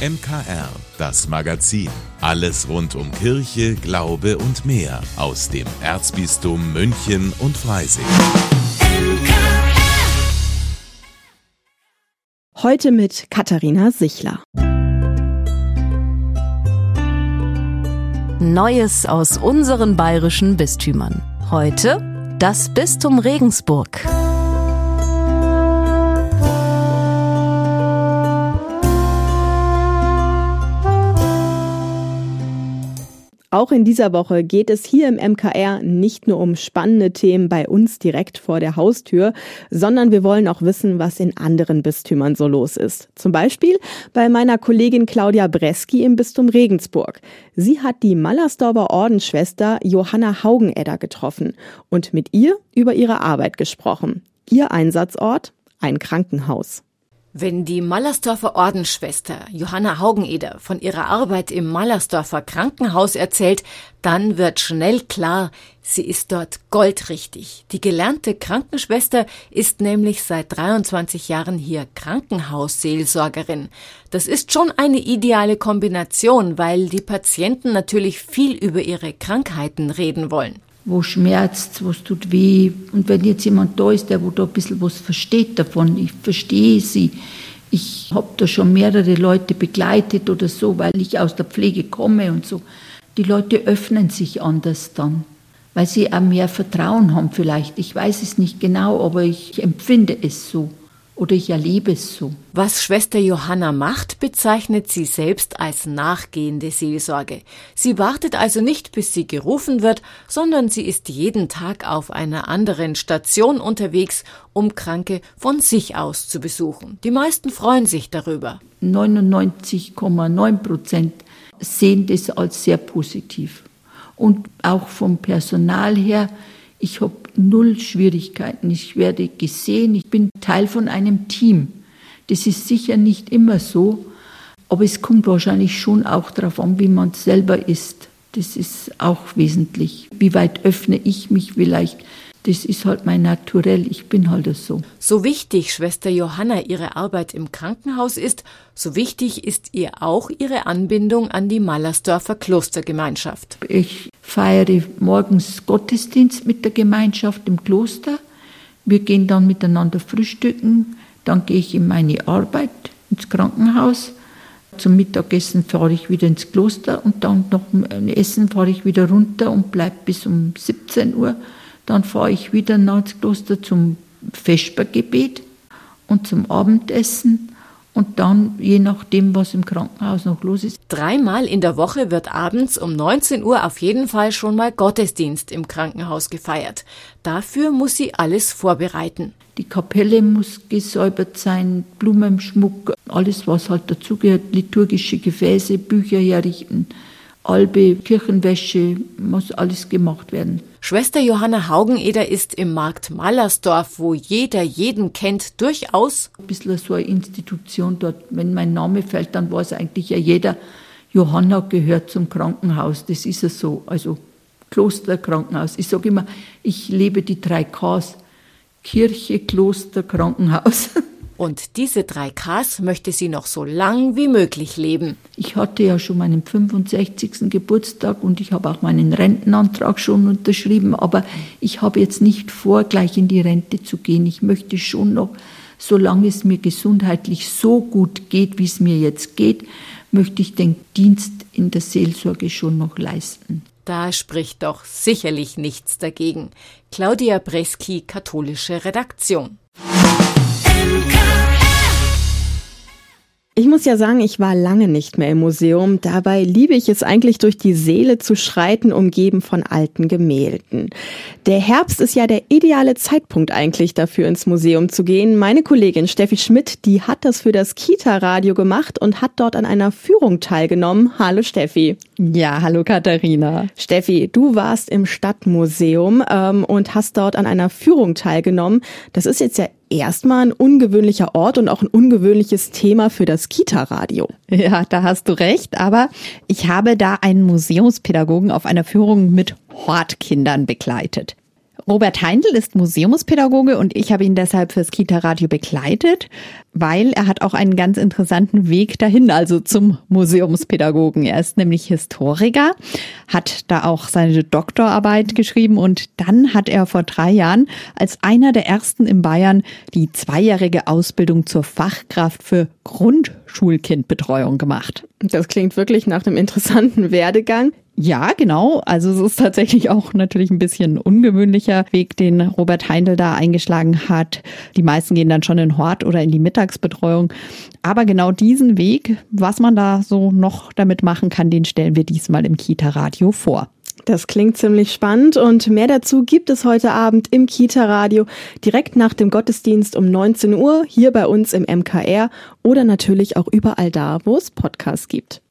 MKR, das Magazin. Alles rund um Kirche, Glaube und mehr aus dem Erzbistum München und Freising. Heute mit Katharina Sichler. Neues aus unseren bayerischen Bistümern. Heute das Bistum Regensburg. Auch in dieser Woche geht es hier im MKR nicht nur um spannende Themen bei uns direkt vor der Haustür, sondern wir wollen auch wissen, was in anderen Bistümern so los ist. Zum Beispiel bei meiner Kollegin Claudia Breski im Bistum Regensburg. Sie hat die Mallersdorfer Ordensschwester Johanna Haugenedder getroffen und mit ihr über ihre Arbeit gesprochen. Ihr Einsatzort? Ein Krankenhaus. Wenn die Mallersdorfer Ordensschwester Johanna Haugeneder von ihrer Arbeit im Mallersdorfer Krankenhaus erzählt, dann wird schnell klar, sie ist dort goldrichtig. Die gelernte Krankenschwester ist nämlich seit 23 Jahren hier Krankenhausseelsorgerin. Das ist schon eine ideale Kombination, weil die Patienten natürlich viel über ihre Krankheiten reden wollen wo schmerzt, was tut weh. Und wenn jetzt jemand da ist, der wo da ein bisschen was versteht davon, ich verstehe sie. Ich habe da schon mehrere Leute begleitet oder so, weil ich aus der Pflege komme und so. Die Leute öffnen sich anders dann, weil sie auch mehr Vertrauen haben vielleicht. Ich weiß es nicht genau, aber ich empfinde es so oder ich erlebe es so. Was Schwester Johanna macht, bezeichnet sie selbst als nachgehende Seelsorge. Sie wartet also nicht, bis sie gerufen wird, sondern sie ist jeden Tag auf einer anderen Station unterwegs, um Kranke von sich aus zu besuchen. Die meisten freuen sich darüber. 99,9 Prozent sehen das als sehr positiv. Und auch vom Personal her, ich habe null Schwierigkeiten. Ich werde gesehen, ich bin Teil von einem Team. Das ist sicher nicht immer so, aber es kommt wahrscheinlich schon auch darauf an, wie man selber ist. Das ist auch wesentlich. Wie weit öffne ich mich vielleicht das ist halt mein Naturell, ich bin halt so. So wichtig Schwester Johanna ihre Arbeit im Krankenhaus ist, so wichtig ist ihr auch ihre Anbindung an die Mallersdorfer Klostergemeinschaft. Ich feiere morgens Gottesdienst mit der Gemeinschaft im Kloster. Wir gehen dann miteinander frühstücken, dann gehe ich in meine Arbeit ins Krankenhaus. Zum Mittagessen fahre ich wieder ins Kloster und dann noch ein Essen fahre ich wieder runter und bleibe bis um 17 Uhr. Dann fahre ich wieder nach ins Kloster zum Vespergebet und zum Abendessen und dann, je nachdem, was im Krankenhaus noch los ist. Dreimal in der Woche wird abends um 19 Uhr auf jeden Fall schon mal Gottesdienst im Krankenhaus gefeiert. Dafür muss sie alles vorbereiten. Die Kapelle muss gesäubert sein, Blumenschmuck, alles, was halt dazugehört, liturgische Gefäße, Bücher herrichten, Albe, Kirchenwäsche, muss alles gemacht werden. Schwester Johanna Haugeneder ist im Markt Mallersdorf, wo jeder jeden kennt, durchaus ein bisschen so eine Institution dort. Wenn mein Name fällt, dann weiß eigentlich ja jeder, Johanna gehört zum Krankenhaus. Das ist ja so. Also Kloster, Krankenhaus. Ich sage immer, ich lebe die drei Ks. Kirche, Kloster, Krankenhaus. Und diese drei Ks möchte sie noch so lang wie möglich leben. Ich hatte ja schon meinen 65. Geburtstag und ich habe auch meinen Rentenantrag schon unterschrieben, aber ich habe jetzt nicht vor, gleich in die Rente zu gehen. Ich möchte schon noch, solange es mir gesundheitlich so gut geht, wie es mir jetzt geht, möchte ich den Dienst in der Seelsorge schon noch leisten. Da spricht doch sicherlich nichts dagegen. Claudia Breski, katholische Redaktion. Ich muss ja sagen, ich war lange nicht mehr im Museum. Dabei liebe ich es eigentlich durch die Seele zu schreiten, umgeben von alten Gemälden. Der Herbst ist ja der ideale Zeitpunkt eigentlich dafür, ins Museum zu gehen. Meine Kollegin Steffi Schmidt, die hat das für das Kita-Radio gemacht und hat dort an einer Führung teilgenommen. Hallo Steffi. Ja, hallo Katharina. Steffi, du warst im Stadtmuseum ähm, und hast dort an einer Führung teilgenommen. Das ist jetzt ja erstmal ein ungewöhnlicher Ort und auch ein ungewöhnliches Thema für das Kita-Radio. Ja, da hast du recht. Aber ich habe da einen Museumspädagogen auf einer Führung mit Hortkindern begleitet. Robert Heindl ist Museumspädagoge und ich habe ihn deshalb fürs Kita-Radio begleitet, weil er hat auch einen ganz interessanten Weg dahin, also zum Museumspädagogen. Er ist nämlich Historiker, hat da auch seine Doktorarbeit geschrieben und dann hat er vor drei Jahren als einer der ersten in Bayern die zweijährige Ausbildung zur Fachkraft für Grundschulkindbetreuung gemacht. Das klingt wirklich nach einem interessanten Werdegang. Ja, genau. Also es ist tatsächlich auch natürlich ein bisschen ungewöhnlicher Weg, den Robert Heindl da eingeschlagen hat. Die meisten gehen dann schon in Hort oder in die Mittagsbetreuung. Aber genau diesen Weg, was man da so noch damit machen kann, den stellen wir diesmal im Kita-Radio vor. Das klingt ziemlich spannend und mehr dazu gibt es heute Abend im Kita-Radio direkt nach dem Gottesdienst um 19 Uhr hier bei uns im MKR oder natürlich auch überall da, wo es Podcasts gibt.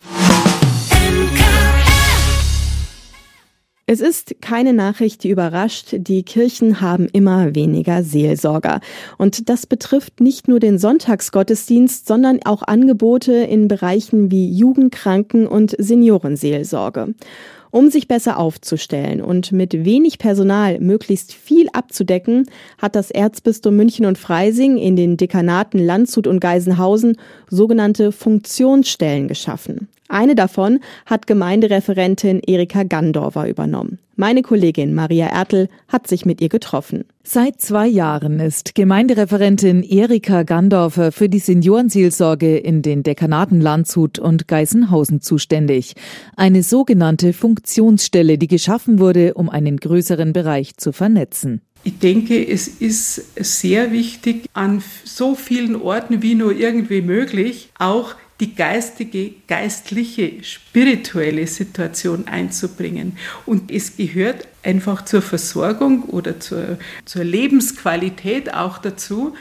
Es ist keine Nachricht, die überrascht. Die Kirchen haben immer weniger Seelsorger. Und das betrifft nicht nur den Sonntagsgottesdienst, sondern auch Angebote in Bereichen wie Jugendkranken- und Seniorenseelsorge. Um sich besser aufzustellen und mit wenig Personal möglichst viel abzudecken, hat das Erzbistum München und Freising in den Dekanaten Landshut und Geisenhausen sogenannte Funktionsstellen geschaffen. Eine davon hat Gemeindereferentin Erika Gandorfer übernommen. Meine Kollegin Maria Ertel hat sich mit ihr getroffen. Seit zwei Jahren ist Gemeindereferentin Erika Gandorfer für die Seniorenseelsorge in den Dekanaten Landshut und Geisenhausen zuständig. Eine sogenannte Funktionsstelle, die geschaffen wurde, um einen größeren Bereich zu vernetzen. Ich denke, es ist sehr wichtig, an so vielen Orten wie nur irgendwie möglich auch die geistige, geistliche, spirituelle Situation einzubringen. Und es gehört einfach zur Versorgung oder zur, zur Lebensqualität auch dazu,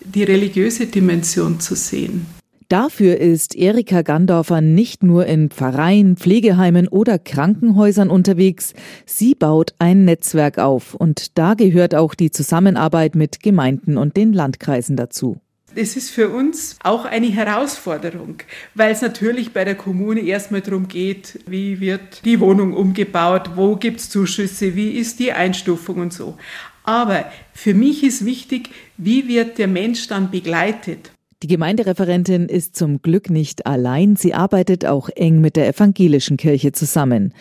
die religiöse Dimension zu sehen. Dafür ist Erika Gandorfer nicht nur in Pfarreien, Pflegeheimen oder Krankenhäusern unterwegs. Sie baut ein Netzwerk auf und da gehört auch die Zusammenarbeit mit Gemeinden und den Landkreisen dazu. Das ist für uns auch eine Herausforderung, weil es natürlich bei der Kommune erstmal darum geht, wie wird die Wohnung umgebaut, wo gibt es Zuschüsse, wie ist die Einstufung und so. Aber für mich ist wichtig, wie wird der Mensch dann begleitet. Die Gemeindereferentin ist zum Glück nicht allein, sie arbeitet auch eng mit der evangelischen Kirche zusammen.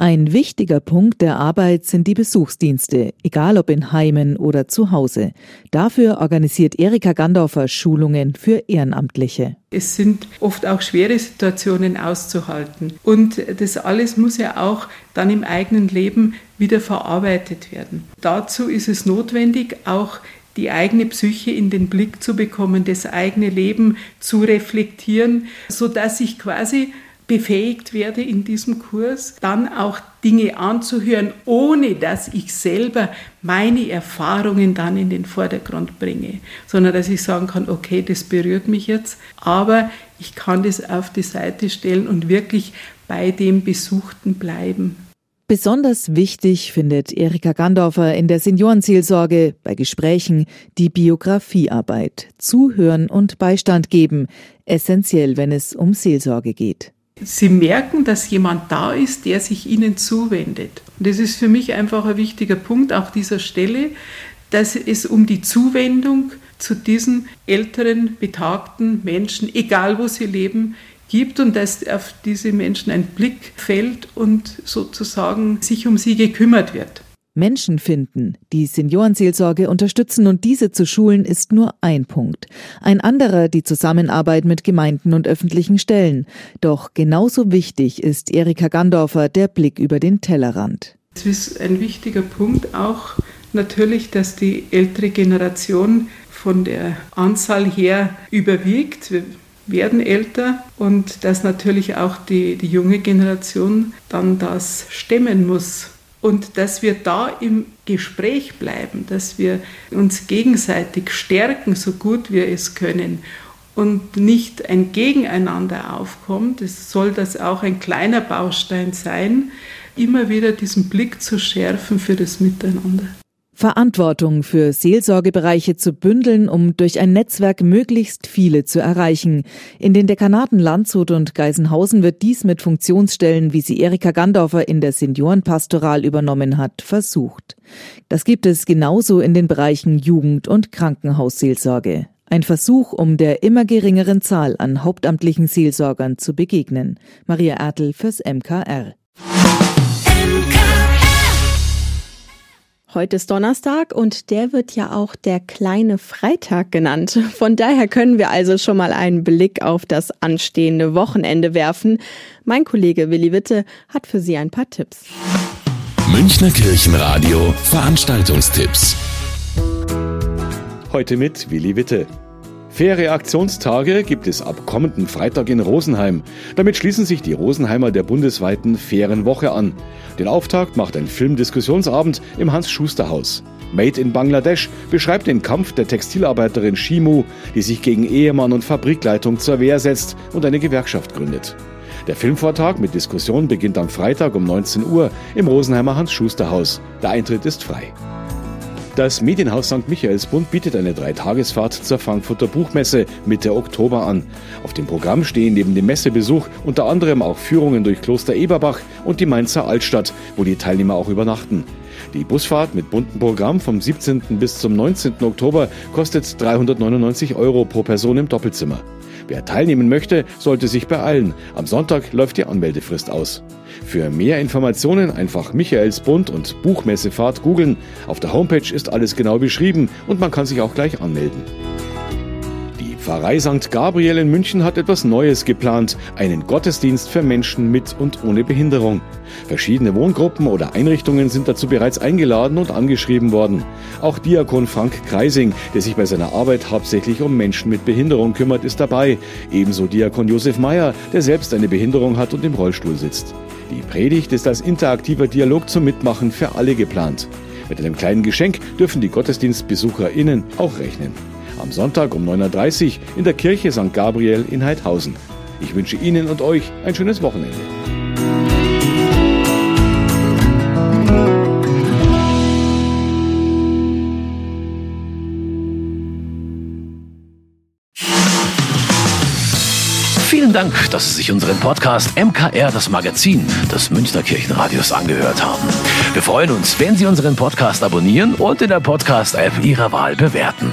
Ein wichtiger Punkt der Arbeit sind die Besuchsdienste, egal ob in Heimen oder zu Hause. Dafür organisiert Erika Gandorfer Schulungen für Ehrenamtliche. Es sind oft auch schwere Situationen auszuhalten. Und das alles muss ja auch dann im eigenen Leben wieder verarbeitet werden. Dazu ist es notwendig, auch die eigene Psyche in den Blick zu bekommen, das eigene Leben zu reflektieren, so dass ich quasi befähigt werde in diesem Kurs, dann auch Dinge anzuhören, ohne dass ich selber meine Erfahrungen dann in den Vordergrund bringe, sondern dass ich sagen kann, okay, das berührt mich jetzt, aber ich kann das auf die Seite stellen und wirklich bei dem Besuchten bleiben. Besonders wichtig findet Erika Gandorfer in der Seniorenseelsorge bei Gesprächen die Biografiearbeit. Zuhören und Beistand geben, essentiell, wenn es um Seelsorge geht. Sie merken, dass jemand da ist, der sich ihnen zuwendet. Und das ist für mich einfach ein wichtiger Punkt, auch dieser Stelle, dass es um die Zuwendung zu diesen älteren, betagten Menschen, egal wo sie leben, gibt und dass auf diese Menschen ein Blick fällt und sozusagen sich um sie gekümmert wird. Menschen finden, die Seniorenseelsorge unterstützen und diese zu schulen, ist nur ein Punkt. Ein anderer die Zusammenarbeit mit Gemeinden und öffentlichen Stellen. Doch genauso wichtig ist Erika Gandorfer der Blick über den Tellerrand. Es ist ein wichtiger Punkt auch natürlich, dass die ältere Generation von der Anzahl her überwiegt. Wir werden älter und dass natürlich auch die, die junge Generation dann das stemmen muss und dass wir da im Gespräch bleiben, dass wir uns gegenseitig stärken, so gut wir es können und nicht ein Gegeneinander aufkommt. Es soll das auch ein kleiner Baustein sein, immer wieder diesen Blick zu schärfen für das Miteinander. Verantwortung für Seelsorgebereiche zu bündeln, um durch ein Netzwerk möglichst viele zu erreichen. In den Dekanaten Landshut und Geisenhausen wird dies mit Funktionsstellen, wie sie Erika Gandorfer in der Seniorenpastoral übernommen hat, versucht. Das gibt es genauso in den Bereichen Jugend- und Krankenhausseelsorge. Ein Versuch, um der immer geringeren Zahl an hauptamtlichen Seelsorgern zu begegnen. Maria Ertel fürs MKR. Heute ist Donnerstag und der wird ja auch der kleine Freitag genannt. Von daher können wir also schon mal einen Blick auf das anstehende Wochenende werfen. Mein Kollege Willi Witte hat für Sie ein paar Tipps. Münchner Kirchenradio Veranstaltungstipps. Heute mit Willi Witte. Faire Aktionstage gibt es ab kommenden Freitag in Rosenheim. Damit schließen sich die Rosenheimer der bundesweiten Fairen Woche an. Den Auftakt macht ein Filmdiskussionsabend im Hans-Schuster-Haus. Made in Bangladesch beschreibt den Kampf der Textilarbeiterin Shimu, die sich gegen Ehemann und Fabrikleitung zur Wehr setzt und eine Gewerkschaft gründet. Der Filmvortrag mit Diskussion beginnt am Freitag um 19 Uhr im Rosenheimer Hans-Schuster-Haus. Der Eintritt ist frei. Das Medienhaus St. Michaelsbund bietet eine Dreitagesfahrt zur Frankfurter Buchmesse Mitte Oktober an. Auf dem Programm stehen neben dem Messebesuch unter anderem auch Führungen durch Kloster Eberbach und die Mainzer Altstadt, wo die Teilnehmer auch übernachten. Die Busfahrt mit buntem Programm vom 17. bis zum 19. Oktober kostet 399 Euro pro Person im Doppelzimmer. Wer teilnehmen möchte, sollte sich beeilen. Am Sonntag läuft die Anmeldefrist aus. Für mehr Informationen einfach Michaelsbund und Buchmessefahrt googeln. Auf der Homepage ist alles genau beschrieben und man kann sich auch gleich anmelden. Pfarrei St. Gabriel in München hat etwas Neues geplant, einen Gottesdienst für Menschen mit und ohne Behinderung. Verschiedene Wohngruppen oder Einrichtungen sind dazu bereits eingeladen und angeschrieben worden. Auch Diakon Frank Kreising, der sich bei seiner Arbeit hauptsächlich um Menschen mit Behinderung kümmert, ist dabei. Ebenso Diakon Josef Meyer, der selbst eine Behinderung hat und im Rollstuhl sitzt. Die Predigt ist als interaktiver Dialog zum Mitmachen für alle geplant. Mit einem kleinen Geschenk dürfen die GottesdienstbesucherInnen auch rechnen am Sonntag um 9.30 Uhr in der Kirche St. Gabriel in Heidhausen. Ich wünsche Ihnen und euch ein schönes Wochenende. Vielen Dank, dass Sie sich unseren Podcast MKR, das Magazin des Münchner Kirchenradios, angehört haben. Wir freuen uns, wenn Sie unseren Podcast abonnieren und in der Podcast-App Ihrer Wahl bewerten.